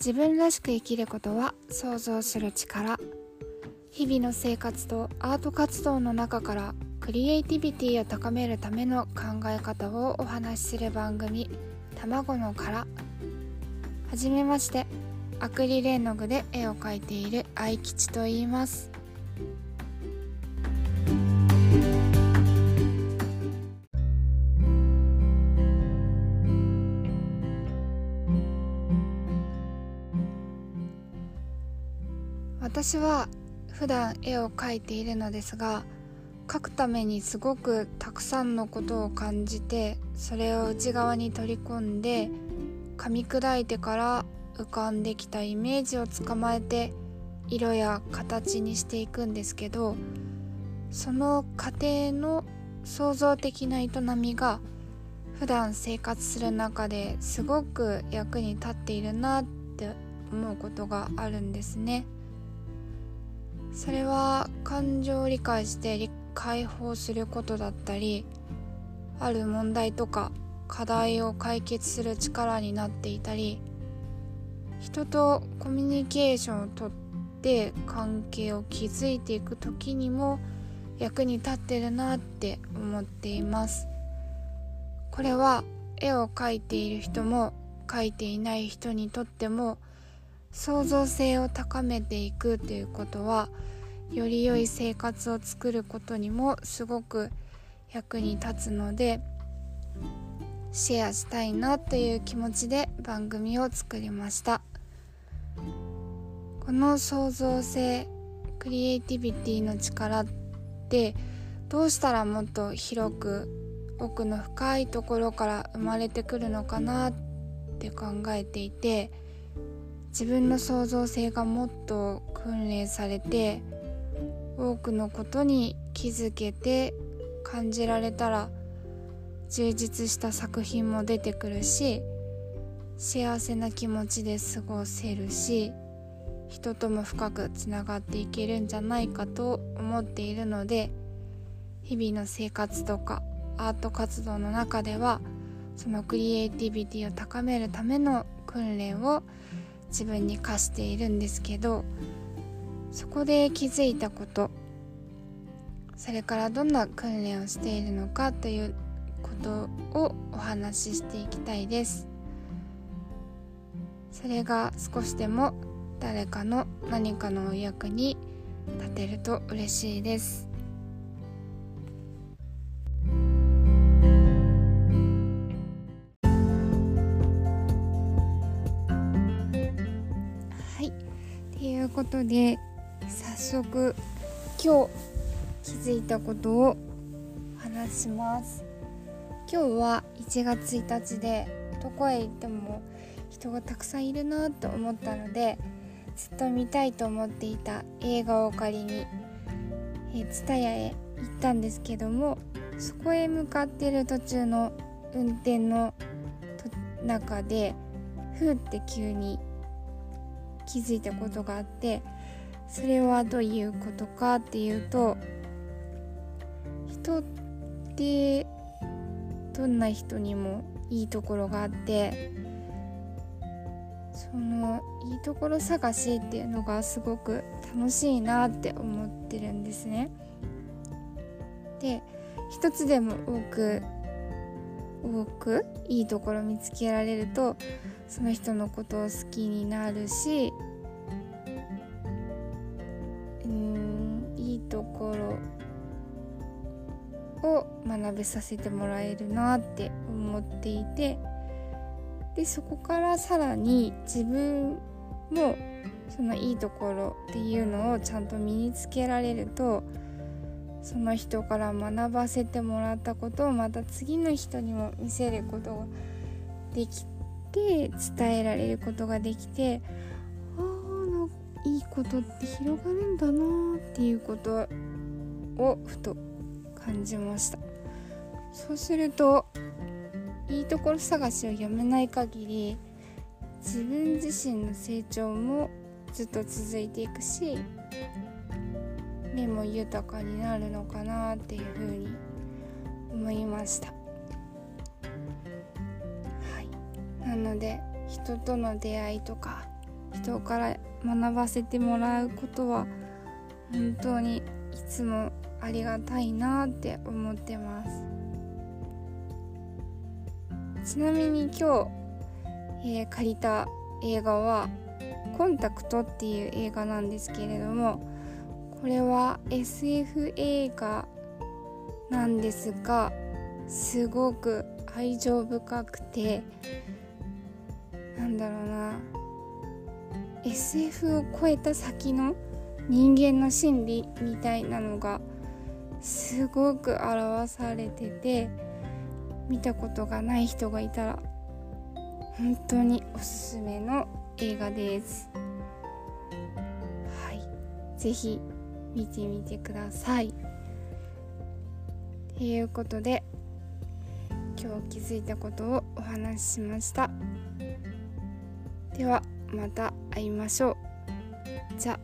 自分らしく生きることは想像する力。日々の生活とアート活動の中からクリエイティビティを高めるための考え方をお話しする番組「卵の殻」はじめまして。アクリル絵の具で絵を描いている愛吉と言います。私は普段絵を描いているのですが描くためにすごくたくさんのことを感じてそれを内側に取り込んで噛み砕いてから浮かんできたイメージを捕まえて色や形にしていくんですけどその過程の創造的な営みが普段生活する中ですごく役に立っているなって思うことがあるんですね。それは感情を理解して解放することだったりある問題とか課題を解決する力になっていたり人とコミュニケーションをとって関係を築いていく時にも役に立ってるなって思っています。これは絵を描いている人も描いていない人にとっても創造性を高めていくということはより良い生活を作ることにもすごく役に立つのでシェアしたいなという気持ちで番組を作りました。この創造性クリエイティビティの力ってどうしたらもっと広く奥の深いところから生まれてくるのかなって考えていて自分の創造性がもっと訓練されて多くのことに気づけて感じられたら充実した作品も出てくるし幸せな気持ちで過ごせるし人とも深くつながっていけるんじゃないかと思っているので日々の生活とかアート活動の中ではそのクリエイティビティを高めるための訓練を自分に課しているんですけどそこで気づいたことそれからどんな訓練をしているのかということをお話ししていきたいです。それが少しでも誰かの何かのお役に立てると嬉しいです。いうことで早速今日気づいたことを話します。今日は1月1日でどこへ行っても人がたくさんいるなと思ったのでずっと見たいと思っていた映画を借りに蔦屋へ行ったんですけどもそこへ向かってる途中の運転の中でふーって急に気づいたことがあってそれはどういうことかっていうと人ってどんな人にもいいところがあってそのいいところ探しっていうのがすごく楽しいなって思ってるんですね。で一つでも多く多くいいところ見つけられるとその人のことを好きになるしうんいいところを学べさせてもらえるなって思っていてでそこからさらに自分もそのいいところっていうのをちゃんと身につけられるとその人から学ばせてもらったことをまた次の人にも見せることができて伝えられることができてああいいことって広がるんだなっていうことをふと感じました。そうするといいところ探しをやめない限り自分自身の成長もずっと続いていくし目も豊かになるのかなっていうふうに思いました。なので人との出会いとか人から学ばせてもらうことは本当にいつもありがたいなって思ってます。ちなみに今日、えー、借りた映画は「コンタクト」っていう映画なんですけれどもこれは SF 映画なんですがすごく愛情深くてなんだろうな。SF を超えた先の人間の心理みたいなのがすごく表されてて見たことがない人がいたら本当におすすめの映画です。はい。是非見てみてください。ということで今日気づいたことをお話ししました。ではまた会いましょう。じゃ